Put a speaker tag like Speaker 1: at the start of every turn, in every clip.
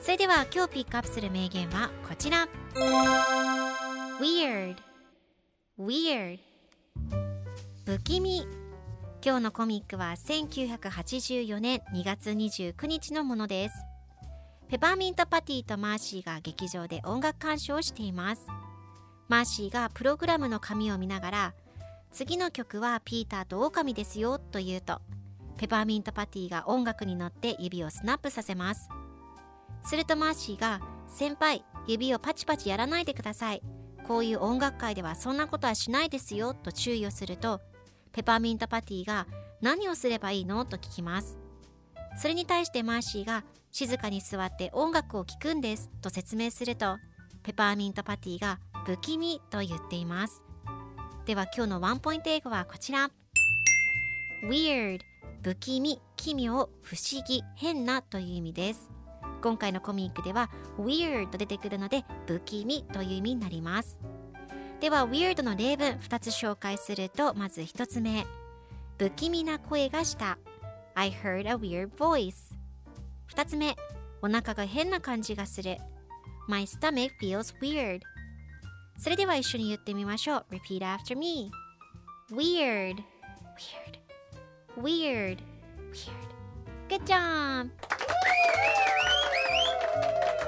Speaker 1: それでは今日ピックアップする名言はこちら。Weird. Weird. 不気味。今日のコミックは1984年2月29日のものです。ペパーミントパティとマーシーが劇場で音楽鑑賞をしています。マーシーがプログラムの紙を見ながら次の曲はピーターとオオカミですよと言うとペパーミントパティが音楽に乗って指をスナップさせます。するとマーシーが先輩指をパチパチやらないでください。こういう音楽会ではそんなことはしないですよと注意をするとペパーミントパティが何をすればいいの？と聞きます。それに対してマーシーが静かに座って音楽を聴くんですと説明するとペパーミントパティが不気味と言っています。では今日のワンポイント英語はこちら。Weird 不気味奇妙不思議変なという意味です。今回のコミックでは Weird と出てくるので不気味という意味になりますでは Weird の例文2つ紹介するとまず1つ目不気味な声がした I heard a weird voice 2つ目お腹が変な感じがする My stomach feels weird それでは一緒に言ってみましょう Repeat after me Weird Weird Weird Weird Good job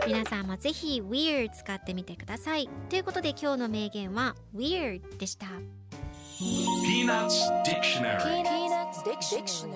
Speaker 1: 皆さぜひ Weird 使ってみてください。ということで今日の名言は Weird でした「
Speaker 2: ピー
Speaker 3: ナッツ・ディクショナリ」